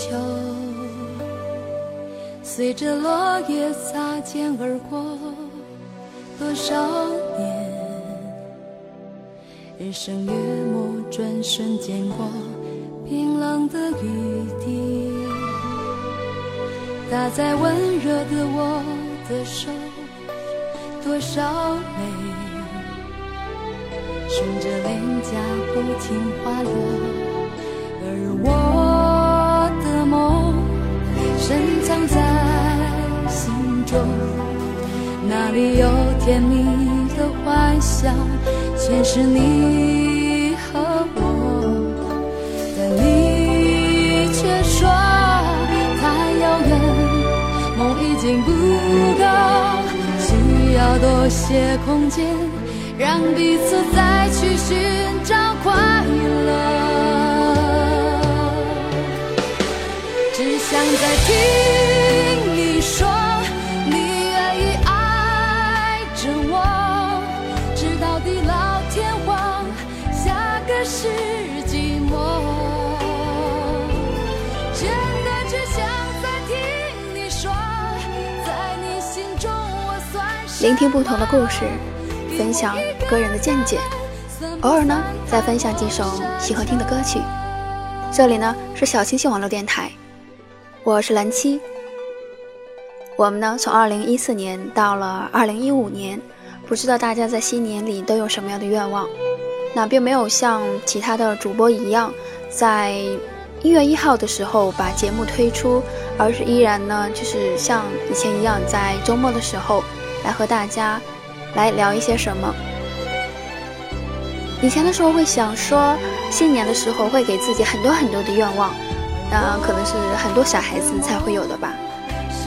秋，随着落叶擦肩而过，多少年，日升月没，转瞬间过，冰冷的雨滴打在温热的我的手，多少泪。顺着脸颊不停滑落，深藏在心中，那里有甜蜜的幻想，全是你和我。但你却说太遥远，梦已经不够，需要多些空间。让彼此再去寻找快乐，想再听你说，你愿意爱着我，直到地老天荒，下个世纪末。真的只想再听你说，在你心中我算聆听不同的故事。分享个人的见解，偶尔呢再分享几首喜欢听的歌曲。这里呢是小星星网络电台，我是蓝七。我们呢从二零一四年到了二零一五年，不知道大家在新年里都有什么样的愿望？那并没有像其他的主播一样，在一月一号的时候把节目推出，而是依然呢就是像以前一样，在周末的时候来和大家。来聊一些什么？以前的时候会想说，新年的时候会给自己很多很多的愿望，那可能是很多小孩子才会有的吧。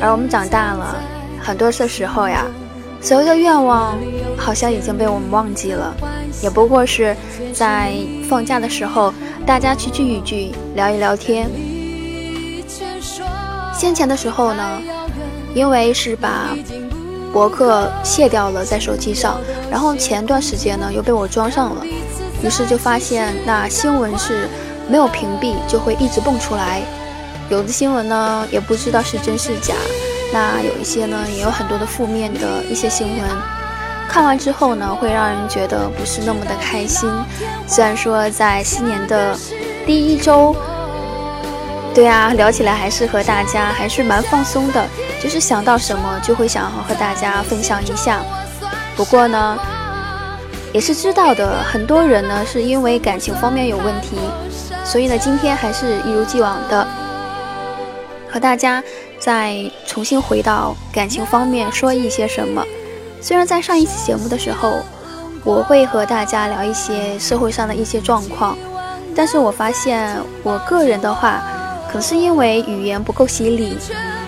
而我们长大了，很多的时候呀，所有的愿望好像已经被我们忘记了，也不过是在放假的时候，大家去聚一聚，聊一聊天。先前的时候呢，因为是把。博客卸掉了在手机上，然后前段时间呢又被我装上了，于是就发现那新闻是没有屏蔽就会一直蹦出来，有的新闻呢也不知道是真是假，那有一些呢也有很多的负面的一些新闻，看完之后呢会让人觉得不是那么的开心。虽然说在新年的第一周，对啊，聊起来还是和大家还是蛮放松的。就是想到什么就会想要和大家分享一下，不过呢，也是知道的，很多人呢是因为感情方面有问题，所以呢，今天还是一如既往的和大家再重新回到感情方面说一些什么。虽然在上一期节目的时候，我会和大家聊一些社会上的一些状况，但是我发现我个人的话，可能是因为语言不够犀利。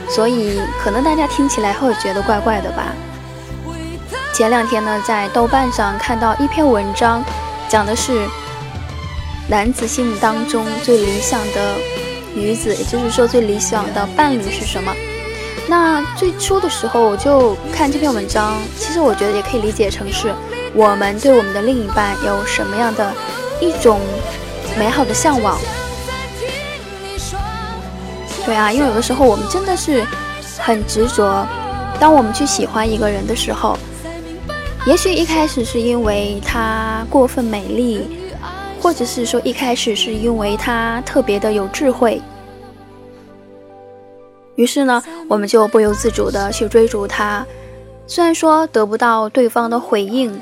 所以可能大家听起来会觉得怪怪的吧。前两天呢，在豆瓣上看到一篇文章，讲的是男子心目当中最理想的女子，也就是说最理想的伴侣是什么？那最初的时候我就看这篇文章，其实我觉得也可以理解成是我们对我们的另一半有什么样的一种美好的向往。对啊，因为有的时候我们真的是很执着。当我们去喜欢一个人的时候，也许一开始是因为她过分美丽，或者是说一开始是因为他特别的有智慧。于是呢，我们就不由自主的去追逐他。虽然说得不到对方的回应，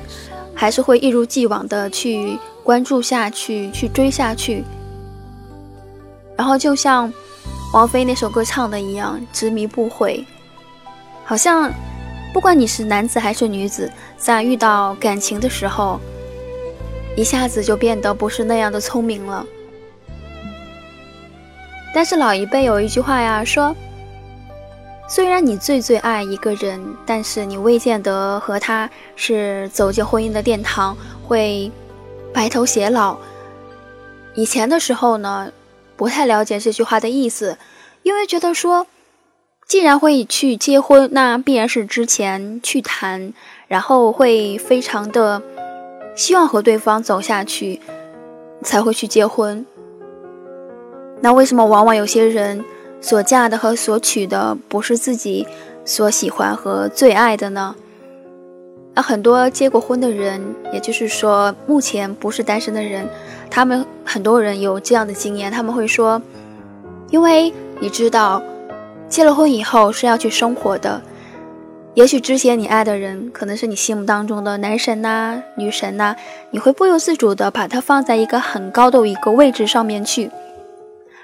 还是会一如既往的去关注下去，去追下去。然后就像。王菲那首歌唱的一样，执迷不悔。好像不管你是男子还是女子，在遇到感情的时候，一下子就变得不是那样的聪明了。但是老一辈有一句话呀，说：虽然你最最爱一个人，但是你未见得和他是走进婚姻的殿堂，会白头偕老。以前的时候呢？不太了解这句话的意思，因为觉得说，既然会去结婚，那必然是之前去谈，然后会非常的希望和对方走下去，才会去结婚。那为什么往往有些人所嫁的和所娶的不是自己所喜欢和最爱的呢？那很多结过婚的人，也就是说目前不是单身的人，他们很多人有这样的经验，他们会说，因为你知道，结了婚以后是要去生活的。也许之前你爱的人可能是你心目当中的男神呐、女神呐，你会不由自主的把他放在一个很高的一个位置上面去，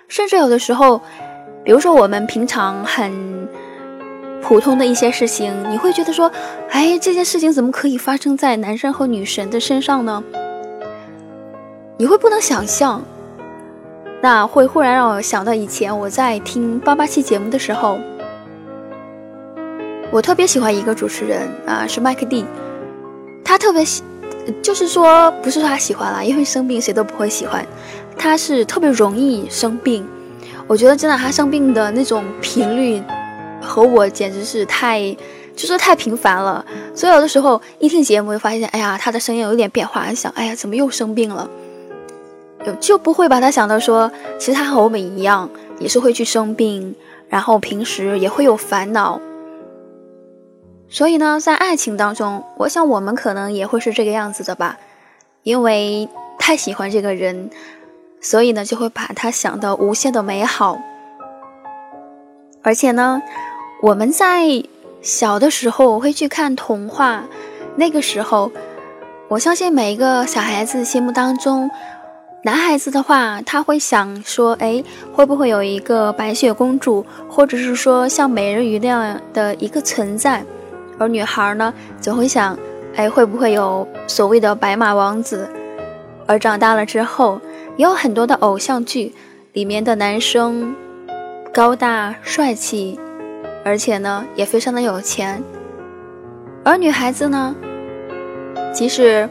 甚至有的时候，比如说我们平常很普通的一些事情，你会觉得说，哎，这件事情怎么可以发生在男神和女神的身上呢？你会不能想象，那会忽然让我想到以前我在听八八七节目的时候。我特别喜欢一个主持人啊，是麦克蒂，他特别喜，就是说不是说他喜欢啦，因为生病谁都不会喜欢，他是特别容易生病。我觉得真的他生病的那种频率和我简直是太，就是太频繁了。所以有的时候一听节目就发现，哎呀，他的声音有点变化，想，哎呀，怎么又生病了？就不会把他想到说，其实他和我们一样，也是会去生病，然后平时也会有烦恼。所以呢，在爱情当中，我想我们可能也会是这个样子的吧，因为太喜欢这个人，所以呢，就会把他想的无限的美好。而且呢，我们在小的时候会去看童话，那个时候，我相信每一个小孩子心目当中，男孩子的话，他会想说，哎，会不会有一个白雪公主，或者是说像美人鱼那样的一个存在？而女孩呢，总会想，哎，会不会有所谓的白马王子？而长大了之后，也有很多的偶像剧里面的男生高大帅气，而且呢，也非常的有钱。而女孩子呢，即使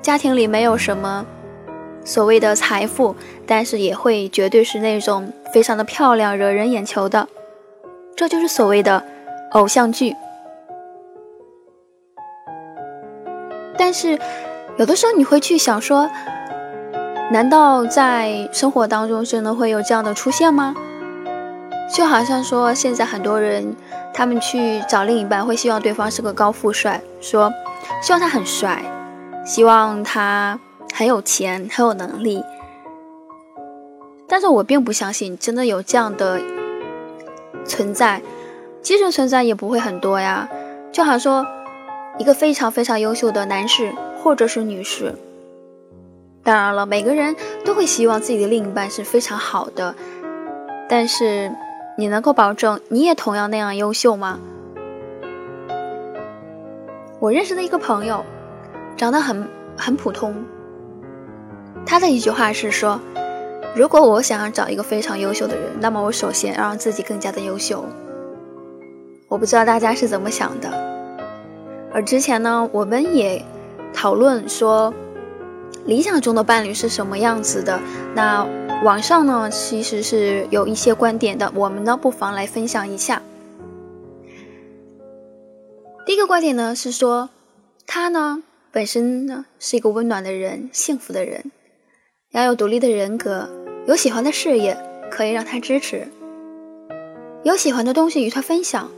家庭里没有什么所谓的财富，但是也会绝对是那种非常的漂亮、惹人眼球的。这就是所谓的偶像剧。但是，有的时候你会去想说，难道在生活当中真的会有这样的出现吗？就好像说，现在很多人他们去找另一半，会希望对方是个高富帅，说希望他很帅，希望他很有钱、很有能力。但是我并不相信真的有这样的存在，即使存在也不会很多呀。就好像说。一个非常非常优秀的男士或者是女士，当然了，每个人都会希望自己的另一半是非常好的，但是你能够保证你也同样那样优秀吗？我认识的一个朋友，长得很很普通，他的一句话是说：“如果我想要找一个非常优秀的人，那么我首先要让自己更加的优秀。”我不知道大家是怎么想的。而之前呢，我们也讨论说，理想中的伴侣是什么样子的。那网上呢，其实是有一些观点的，我们呢不妨来分享一下。第一个观点呢是说，他呢本身呢是一个温暖的人，幸福的人，要有独立的人格，有喜欢的事业可以让他支持，有喜欢的东西与他分享，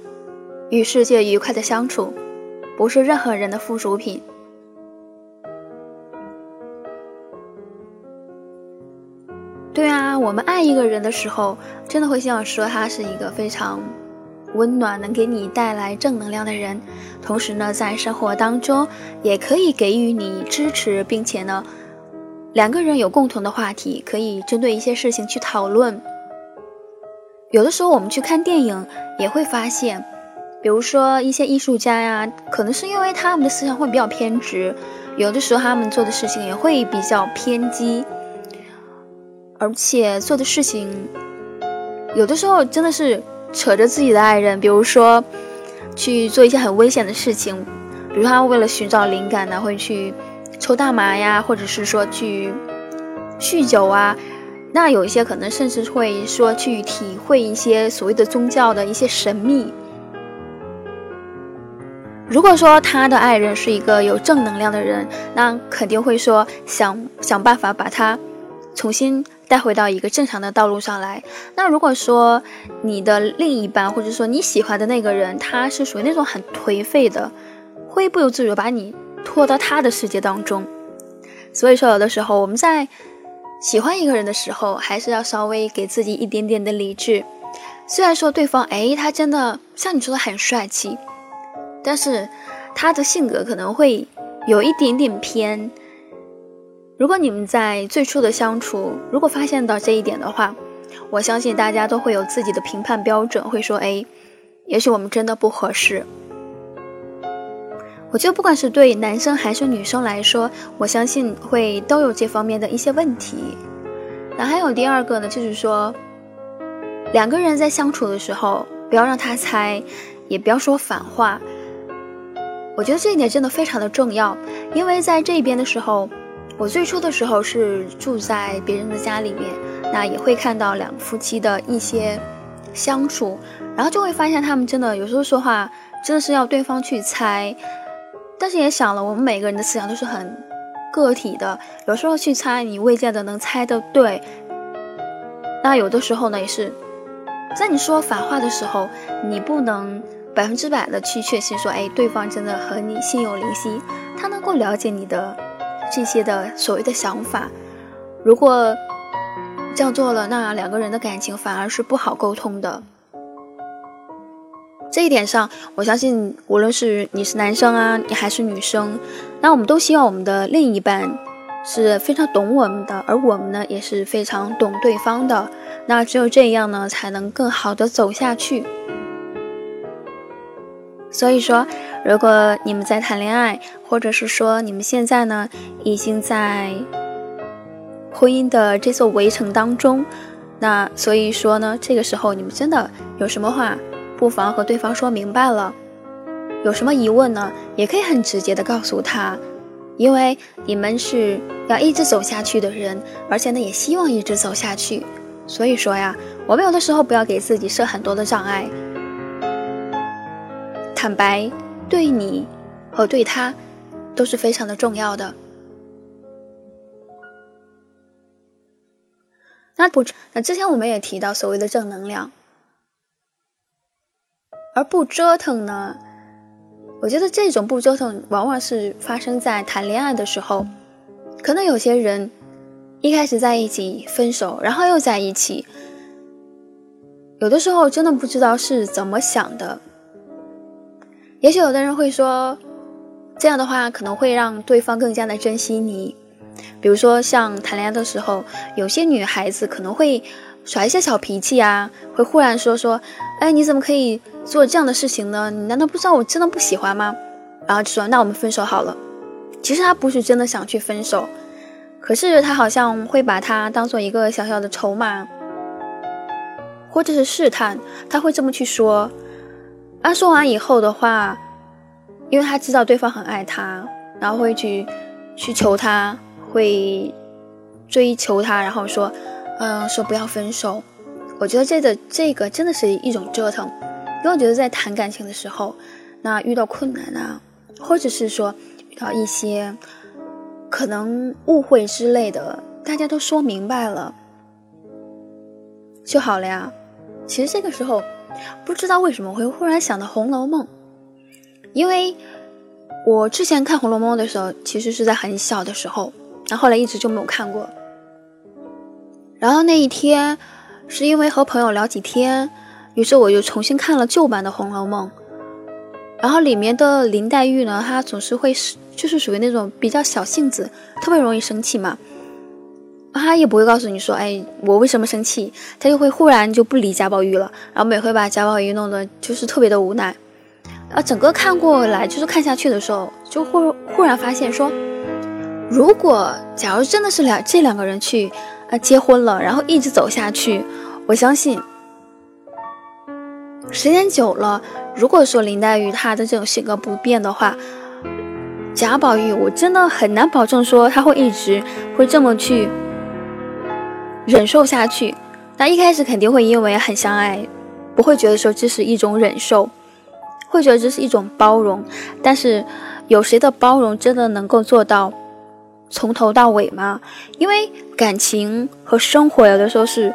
与世界愉快的相处。不是任何人的附属品。对啊，我们爱一个人的时候，真的会希望说他是一个非常温暖、能给你带来正能量的人。同时呢，在生活当中也可以给予你支持，并且呢，两个人有共同的话题，可以针对一些事情去讨论。有的时候我们去看电影，也会发现。比如说一些艺术家呀，可能是因为他们的思想会比较偏执，有的时候他们做的事情也会比较偏激，而且做的事情有的时候真的是扯着自己的爱人，比如说去做一些很危险的事情，比如他为了寻找灵感呢，会去抽大麻呀，或者是说去酗酒啊，那有一些可能甚至会说去体会一些所谓的宗教的一些神秘。如果说他的爱人是一个有正能量的人，那肯定会说想想办法把他重新带回到一个正常的道路上来。那如果说你的另一半，或者说你喜欢的那个人，他是属于那种很颓废的，会不由自主把你拖到他的世界当中。所以说，有的时候我们在喜欢一个人的时候，还是要稍微给自己一点点的理智。虽然说对方，哎，他真的像你说的很帅气，但是他的性格可能会有一点点偏。如果你们在最初的相处，如果发现到这一点的话，我相信大家都会有自己的评判标准，会说：“哎，也许我们真的不合适。”我觉得不管是对男生还是女生来说，我相信会都有这方面的一些问题。那还有第二个呢，就是说，两个人在相处的时候，不要让他猜，也不要说反话。我觉得这一点真的非常的重要，因为在这边的时候。我最初的时候是住在别人的家里面，那也会看到两夫妻的一些相处，然后就会发现他们真的有时候说话真的是要对方去猜，但是也想了，我们每个人的思想都是很个体的，有时候去猜你未见得能猜的对，那有的时候呢也是在你说反话的时候，你不能百分之百的去确信说，哎，对方真的和你心有灵犀，他能够了解你的。这些的所谓的想法，如果这样做了，那两个人的感情反而是不好沟通的。这一点上，我相信无论是你是男生啊，你还是女生，那我们都希望我们的另一半是非常懂我们的，而我们呢也是非常懂对方的。那只有这样呢，才能更好的走下去。所以说，如果你们在谈恋爱，或者是说你们现在呢已经在婚姻的这座围城当中，那所以说呢，这个时候你们真的有什么话，不妨和对方说明白了。有什么疑问呢，也可以很直接的告诉他，因为你们是要一直走下去的人，而且呢也希望一直走下去。所以说呀，我们有的时候不要给自己设很多的障碍。坦白对你和对他都是非常的重要的。那不，那之前我们也提到所谓的正能量，而不折腾呢？我觉得这种不折腾，往往是发生在谈恋爱的时候。可能有些人一开始在一起，分手，然后又在一起，有的时候真的不知道是怎么想的。也许有的人会说，这样的话可能会让对方更加的珍惜你。比如说，像谈恋爱的时候，有些女孩子可能会耍一些小脾气啊，会忽然说说：“哎，你怎么可以做这样的事情呢？你难道不知道我真的不喜欢吗？”然后就说：“那我们分手好了。”其实他不是真的想去分手，可是他好像会把它当做一个小小的筹码，或者是试探，他会这么去说。他说完以后的话，因为他知道对方很爱他，然后会去去求他，会追求他，然后说，嗯，说不要分手。我觉得这个这个真的是一种折腾，因为我觉得在谈感情的时候，那遇到困难啊，或者是说遇到一些可能误会之类的，大家都说明白了就好了呀。其实这个时候。不知道为什么会忽然想到《红楼梦》，因为我之前看《红楼梦》的时候，其实是在很小的时候，然后来一直就没有看过。然后那一天，是因为和朋友聊几天，于是我就重新看了旧版的《红楼梦》。然后里面的林黛玉呢，她总是会是就是属于那种比较小性子，特别容易生气嘛。他也不会告诉你说，哎，我为什么生气？他就会忽然就不理贾宝玉了，然后每回把贾宝玉弄得就是特别的无奈。啊，整个看过来就是看下去的时候，就忽忽然发现说，如果假如真的是两这两个人去啊结婚了，然后一直走下去，我相信时间久了，如果说林黛玉她的这种性格不变的话，贾宝玉我真的很难保证说他会一直会这么去。忍受下去，那一开始肯定会因为很相爱，不会觉得说这是一种忍受，会觉得这是一种包容。但是，有谁的包容真的能够做到从头到尾吗？因为感情和生活有的时候是，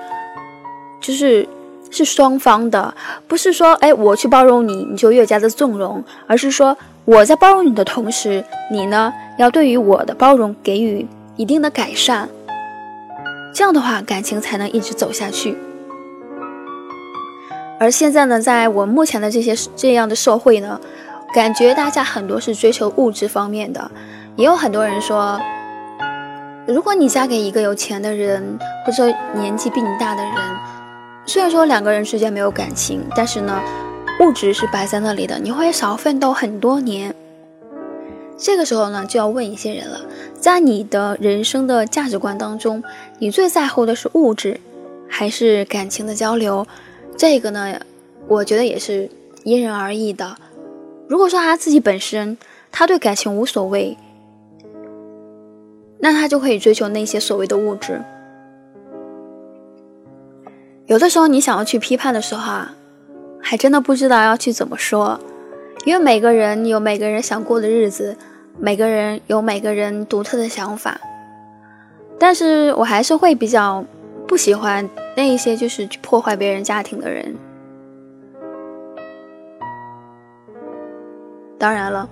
就是是双方的，不是说哎我去包容你，你就越加的纵容，而是说我在包容你的同时，你呢要对于我的包容给予一定的改善，这样的话感情才能一直走下去。而现在呢，在我目前的这些这样的社会呢，感觉大家很多是追求物质方面的，也有很多人说，如果你嫁给一个有钱的人，或者年纪比你大的人，虽然说两个人之间没有感情，但是呢，物质是摆在那里的，你会少奋斗很多年。这个时候呢，就要问一些人了，在你的人生的价值观当中，你最在乎的是物质，还是感情的交流？这个呢，我觉得也是因人而异的。如果说他自己本身他对感情无所谓，那他就可以追求那些所谓的物质。有的时候你想要去批判的时候啊，还真的不知道要去怎么说，因为每个人有每个人想过的日子，每个人有每个人独特的想法。但是我还是会比较不喜欢。那一些就是去破坏别人家庭的人。当然了，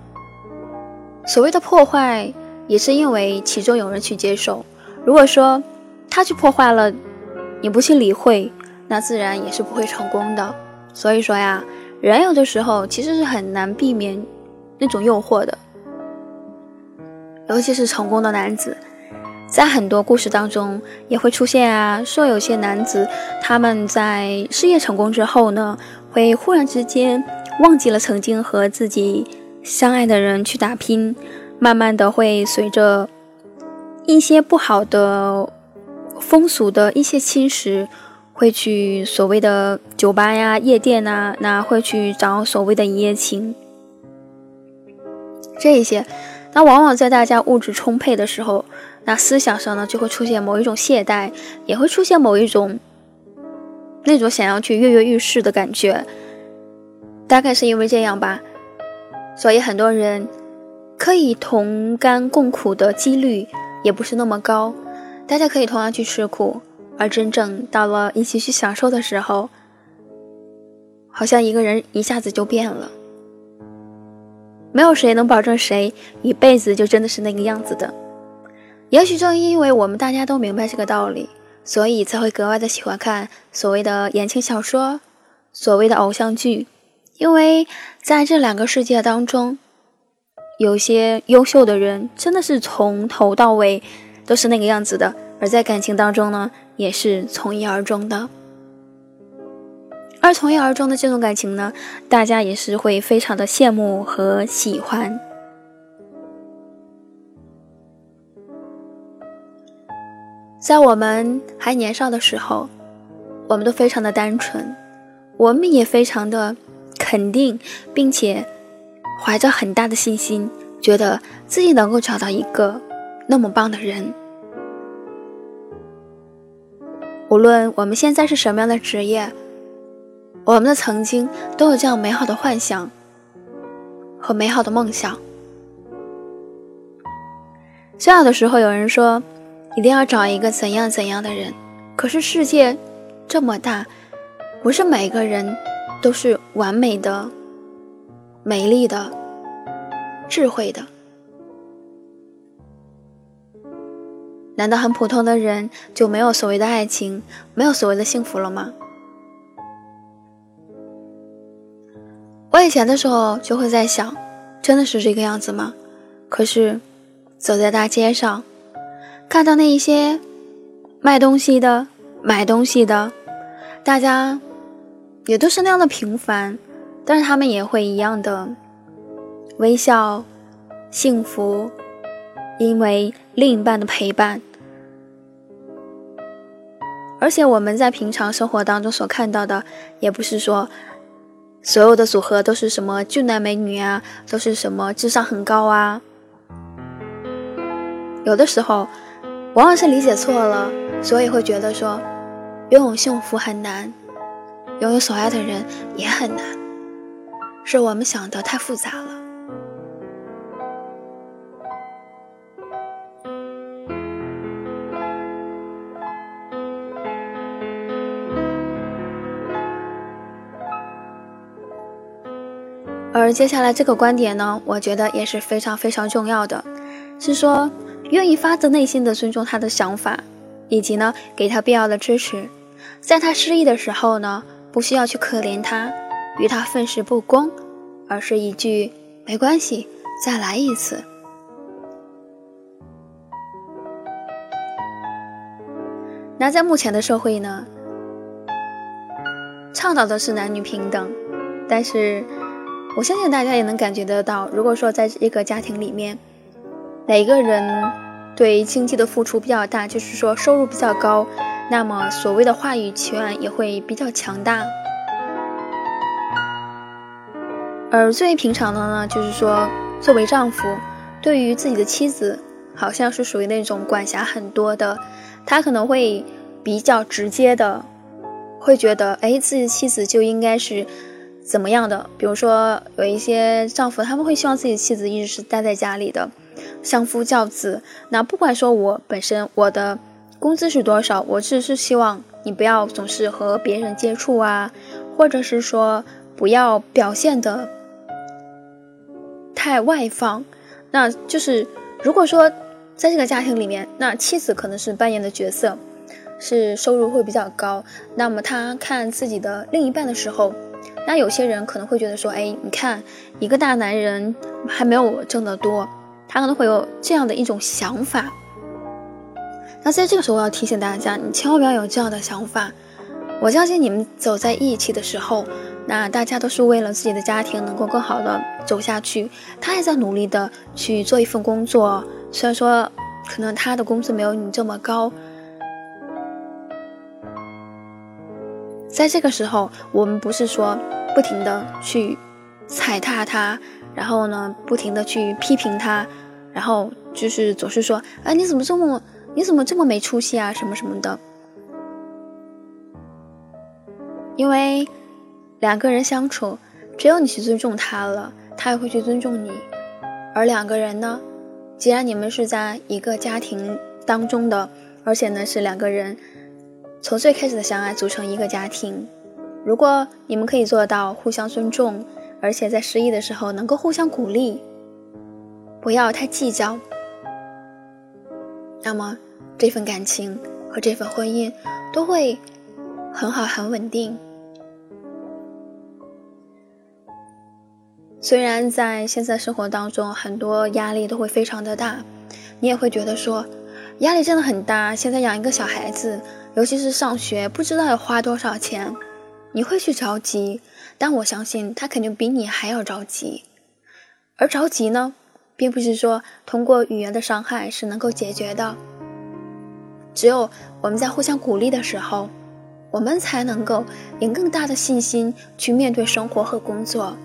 所谓的破坏也是因为其中有人去接受。如果说他去破坏了，你不去理会，那自然也是不会成功的。所以说呀，人有的时候其实是很难避免那种诱惑的，尤其是成功的男子。在很多故事当中也会出现啊，说有些男子他们在事业成功之后呢，会忽然之间忘记了曾经和自己相爱的人去打拼，慢慢的会随着一些不好的风俗的一些侵蚀，会去所谓的酒吧呀、夜店呐，那会去找所谓的一夜情，这一些。那往往在大家物质充沛的时候，那思想上呢就会出现某一种懈怠，也会出现某一种那种想要去跃跃欲试的感觉。大概是因为这样吧，所以很多人可以同甘共苦的几率也不是那么高。大家可以同样去吃苦，而真正到了一起去享受的时候，好像一个人一下子就变了。没有谁能保证谁一辈子就真的是那个样子的。也许正因为我们大家都明白这个道理，所以才会格外的喜欢看所谓的言情小说，所谓的偶像剧。因为在这两个世界当中，有些优秀的人真的是从头到尾都是那个样子的，而在感情当中呢，也是从一而终的。而从一而终的这种感情呢，大家也是会非常的羡慕和喜欢。在我们还年少的时候，我们都非常的单纯，我们也非常的肯定，并且怀着很大的信心，觉得自己能够找到一个那么棒的人。无论我们现在是什么样的职业。我们的曾经都有这样美好的幻想和美好的梦想。小的时候，有人说一定要找一个怎样怎样的人，可是世界这么大，不是每个人都是完美的、美丽的、智慧的。难道很普通的人就没有所谓的爱情，没有所谓的幸福了吗？我以前的时候就会在想，真的是这个样子吗？可是，走在大街上，看到那一些卖东西的、买东西的，大家也都是那样的平凡，但是他们也会一样的微笑、幸福，因为另一半的陪伴。而且我们在平常生活当中所看到的，也不是说。所有的组合都是什么俊男美女啊，都是什么智商很高啊？有的时候，往往是理解错了，所以会觉得说，拥有幸福很难，拥有所爱的人也很难，是我们想的太复杂了。而接下来这个观点呢，我觉得也是非常非常重要的，是说愿意发自内心的尊重他的想法，以及呢给他必要的支持，在他失意的时候呢，不需要去可怜他，与他愤世不公，而是一句没关系，再来一次。那在目前的社会呢，倡导的是男女平等，但是。我相信大家也能感觉得到，如果说在一个家庭里面，哪个人对经济的付出比较大，就是说收入比较高，那么所谓的话语权也会比较强大。而最平常的呢，就是说作为丈夫，对于自己的妻子，好像是属于那种管辖很多的，他可能会比较直接的，会觉得，哎，自己的妻子就应该是。怎么样的？比如说，有一些丈夫他们会希望自己的妻子一直是待在家里的，相夫教子。那不管说我本身我的工资是多少，我只是希望你不要总是和别人接触啊，或者是说不要表现的太外放。那就是如果说在这个家庭里面，那妻子可能是扮演的角色，是收入会比较高，那么他看自己的另一半的时候。那有些人可能会觉得说，哎，你看一个大男人还没有我挣得多，他可能会有这样的一种想法。那在这个时候，我要提醒大家，你千万不要有这样的想法。我相信你们走在一起的时候，那大家都是为了自己的家庭能够更好的走下去。他也在努力的去做一份工作，虽然说可能他的工资没有你这么高。在这个时候，我们不是说。不停的去踩踏他，然后呢，不停的去批评他，然后就是总是说，哎，你怎么这么，你怎么这么没出息啊，什么什么的。因为两个人相处，只有你去尊重他了，他也会去尊重你。而两个人呢，既然你们是在一个家庭当中的，而且呢是两个人从最开始的相爱组成一个家庭。如果你们可以做到互相尊重，而且在失意的时候能够互相鼓励，不要太计较，那么这份感情和这份婚姻都会很好、很稳定。虽然在现在生活当中，很多压力都会非常的大，你也会觉得说压力真的很大。现在养一个小孩子，尤其是上学，不知道要花多少钱。你会去着急，但我相信他肯定比你还要着急。而着急呢，并不是说通过语言的伤害是能够解决的。只有我们在互相鼓励的时候，我们才能够有更大的信心去面对生活和工作。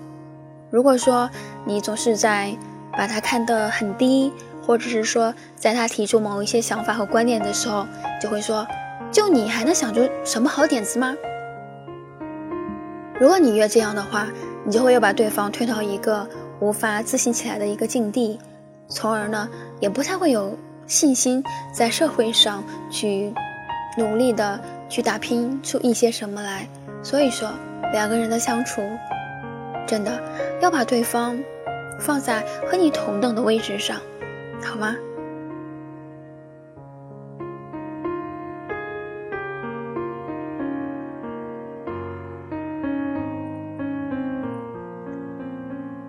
如果说你总是在把他看得很低，或者是说在他提出某一些想法和观点的时候，就会说：“就你还能想出什么好点子吗？”如果你越这样的话，你就会又把对方推到一个无法自信起来的一个境地，从而呢，也不太会有信心在社会上去努力的去打拼出一些什么来。所以说，两个人的相处，真的要把对方放在和你同等的位置上，好吗？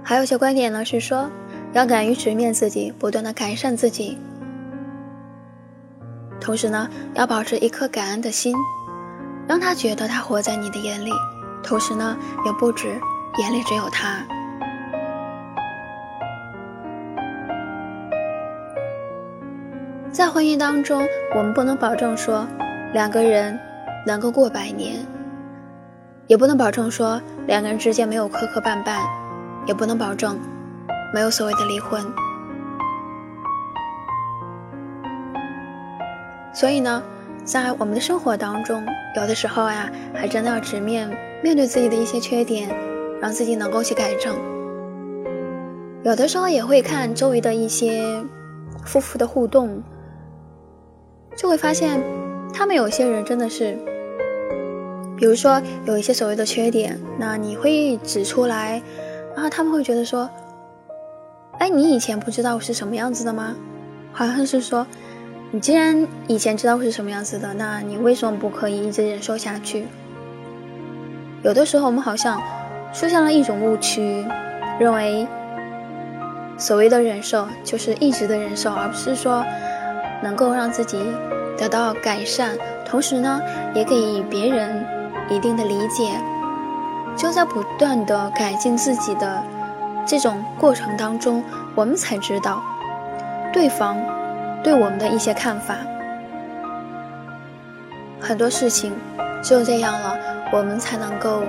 还有些观点呢，是说要敢于直面自己，不断的改善自己，同时呢，要保持一颗感恩的心，让他觉得他活在你的眼里，同时呢，也不止眼里只有他。在婚姻当中，我们不能保证说两个人能够过百年，也不能保证说两个人之间没有磕磕绊绊。也不能保证没有所谓的离婚，所以呢，在我们的生活当中，有的时候呀，还真的要直面面对自己的一些缺点，让自己能够去改正。有的时候也会看周围的一些夫妇的互动，就会发现他们有些人真的是，比如说有一些所谓的缺点，那你会指出来。然后他们会觉得说：“哎，你以前不知道我是什么样子的吗？”好像是说：“你既然以前知道我是什么样子的，那你为什么不可以一直忍受下去？”有的时候我们好像出现了一种误区，认为所谓的忍受就是一直的忍受，而不是说能够让自己得到改善，同时呢，也给予别人一定的理解。就在不断的改进自己的这种过程当中，我们才知道对方对我们的一些看法。很多事情只有这样了，我们才能够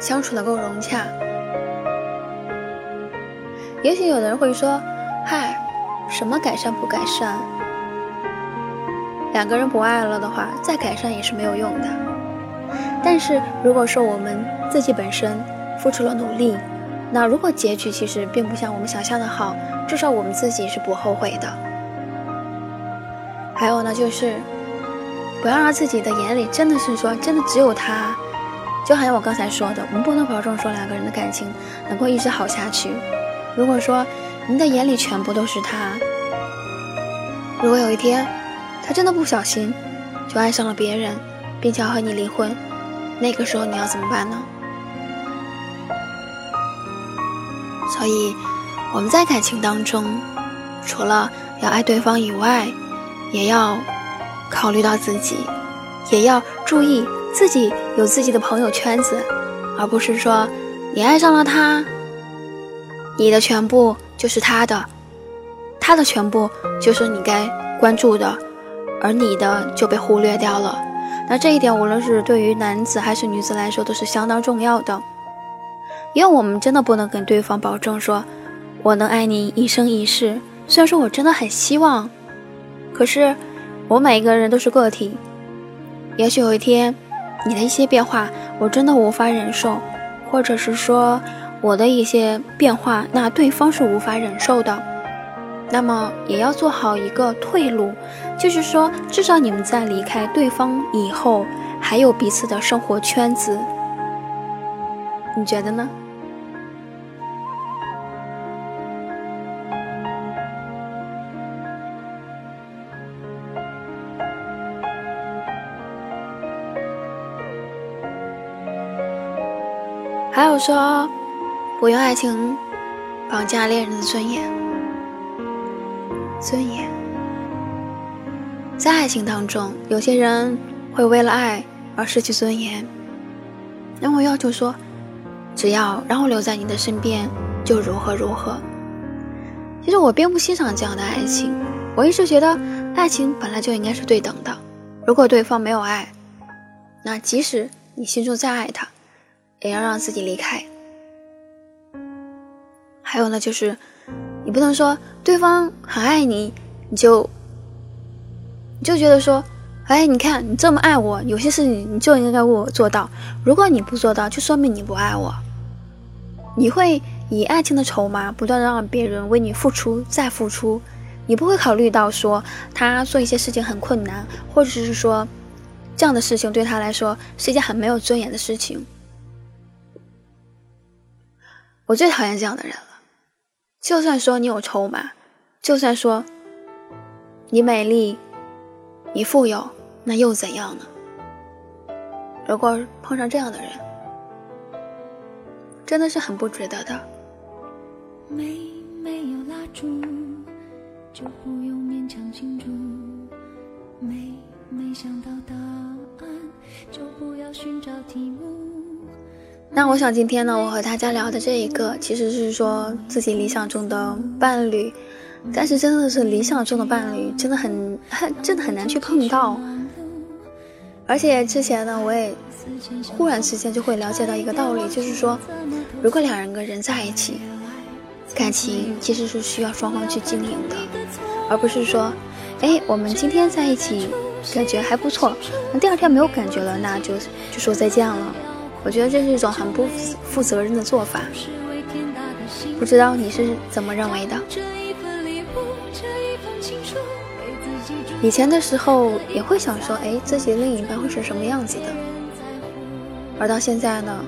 相处的够融洽。也许有的人会说：“嗨，什么改善不改善？两个人不爱了的话，再改善也是没有用的。”但是如果说我们自己本身付出了努力，那如果结局其实并不像我们想象的好，至少我们自己是不后悔的。还有呢，就是不要让自己的眼里真的是说真的只有他，就好像我刚才说的，我们不能保证说两个人的感情能够一直好下去。如果说你的眼里全部都是他，如果有一天他真的不小心就爱上了别人，并且要和你离婚。那个时候你要怎么办呢？所以我们在感情当中，除了要爱对方以外，也要考虑到自己，也要注意自己有自己的朋友圈子，而不是说你爱上了他，你的全部就是他的，他的全部就是你该关注的，而你的就被忽略掉了。那这一点，无论是对于男子还是女子来说，都是相当重要的，因为我们真的不能跟对方保证说，我能爱你一生一世。虽然说我真的很希望，可是我每一个人都是个体，也许有一天，你的一些变化，我真的无法忍受，或者是说我的一些变化，那对方是无法忍受的。那么也要做好一个退路，就是说，至少你们在离开对方以后，还有彼此的生活圈子。你觉得呢？还有说，不用爱情绑架恋人的尊严。尊严，在爱情当中，有些人会为了爱而失去尊严。那我要求说，只要让我留在你的身边，就如何如何。其实我并不欣赏这样的爱情。我一直觉得，爱情本来就应该是对等的。如果对方没有爱，那即使你心中再爱他，也要让自己离开。还有呢，就是。你不能说对方很爱你，你就你就觉得说，哎，你看你这么爱我，有些事情你就应该为我做到。如果你不做到，就说明你不爱我。你会以爱情的筹码，不断的让别人为你付出再付出，你不会考虑到说他做一些事情很困难，或者是说这样的事情对他来说是一件很没有尊严的事情。我最讨厌这样的人了。就算说你有筹码，就算说你美丽，你富有，那又怎样呢？如果碰上这样的人，真的是很不值得的。没没有蜡烛，就不用勉强庆祝；没没想到答案，就不要寻找题目。那我想今天呢，我和大家聊的这一个，其实是说自己理想中的伴侣，但是真的是理想中的伴侣，真的很很真的很难去碰到。而且之前呢，我也忽然之间就会了解到一个道理，就是说，如果两人个人在一起，感情其实是需要双方去经营的，而不是说，哎，我们今天在一起感觉还不错，那第二天没有感觉了，那就就说再见了。我觉得这是一种很不负责任的做法，不知道你是怎么认为的？以前的时候也会想说，哎，自己另一半会是什么样子的？而到现在呢，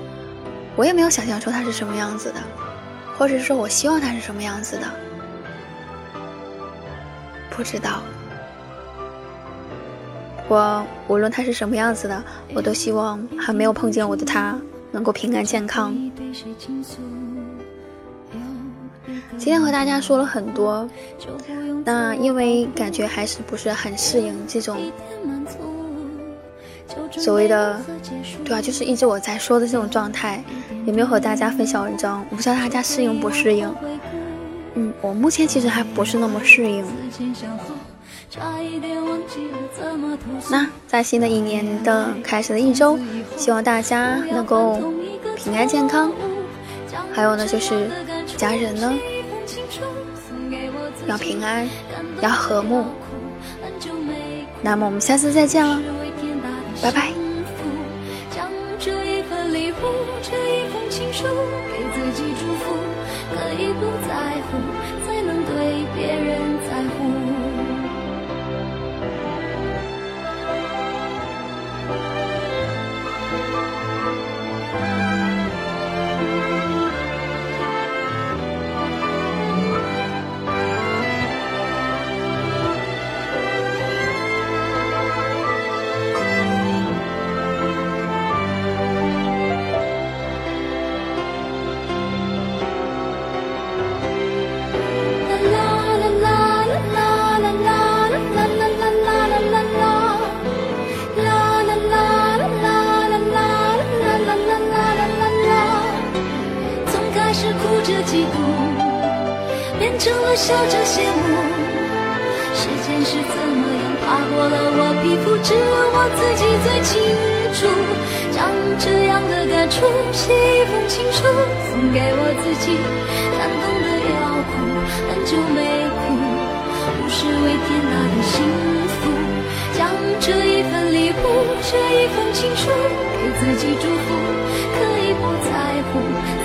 我也没有想象出他是什么样子的，或者说我希望他是什么样子的，不知道。我无论他是什么样子的，我都希望还没有碰见我的他能够平安健康。今天和大家说了很多，那因为感觉还是不是很适应这种所谓的，对啊，就是一直我在说的这种状态，也没有和大家分享文章，我不知道大家适应不适应。嗯，我目前其实还不是那么适应。那在新的一年的开始的一周，希望大家能够平安健康，还有呢就是家人呢要平安，要和睦。那么我们下次再见了，拜拜。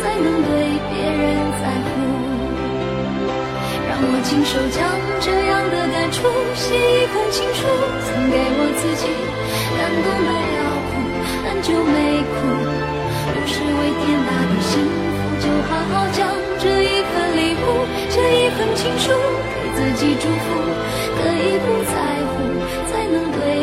才能对别人在乎。让我亲手将这样的感触写一封情书，送给我自己，感动的要哭，很久没哭，不是为天大的幸福，就好好将这一份礼物，这一份情书，给自己祝福，可以不在乎，才能对。